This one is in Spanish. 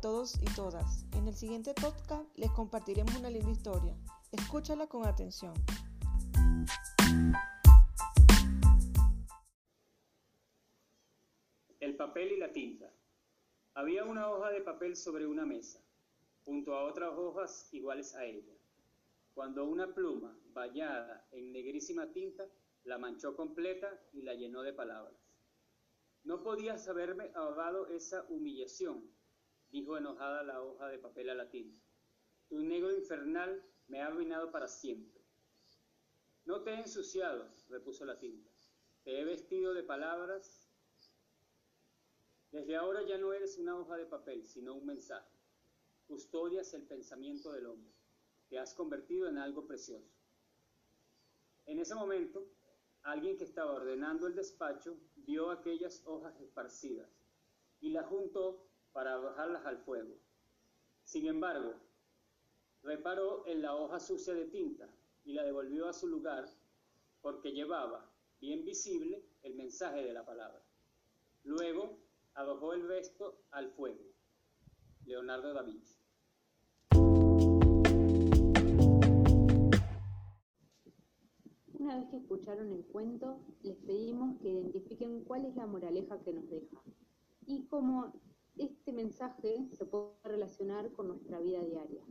todos y todas. En el siguiente podcast les compartiremos una linda historia. Escúchala con atención. El papel y la tinta. Había una hoja de papel sobre una mesa, junto a otras hojas iguales a ella. Cuando una pluma, bañada en negrísima tinta, la manchó completa y la llenó de palabras. No podías haberme ahogado esa humillación, dijo enojada la hoja de papel a la tinta. Tu negro infernal me ha arruinado para siempre. No te he ensuciado, repuso la tinta. Te he vestido de palabras. Desde ahora ya no eres una hoja de papel, sino un mensaje. Custodias el pensamiento del hombre. Te has convertido en algo precioso. En ese momento, Alguien que estaba ordenando el despacho vio aquellas hojas esparcidas y las juntó al fuego. Sin embargo, reparó en la hoja sucia de tinta y la devolvió a su lugar porque llevaba, bien visible, el mensaje de la palabra. Luego arrojó el resto al fuego. Leonardo da Vinci. Una vez que escucharon el cuento, les pedimos que identifiquen cuál es la moraleja que nos deja y cómo este mensaje se puede relacionar con nuestra vida diaria.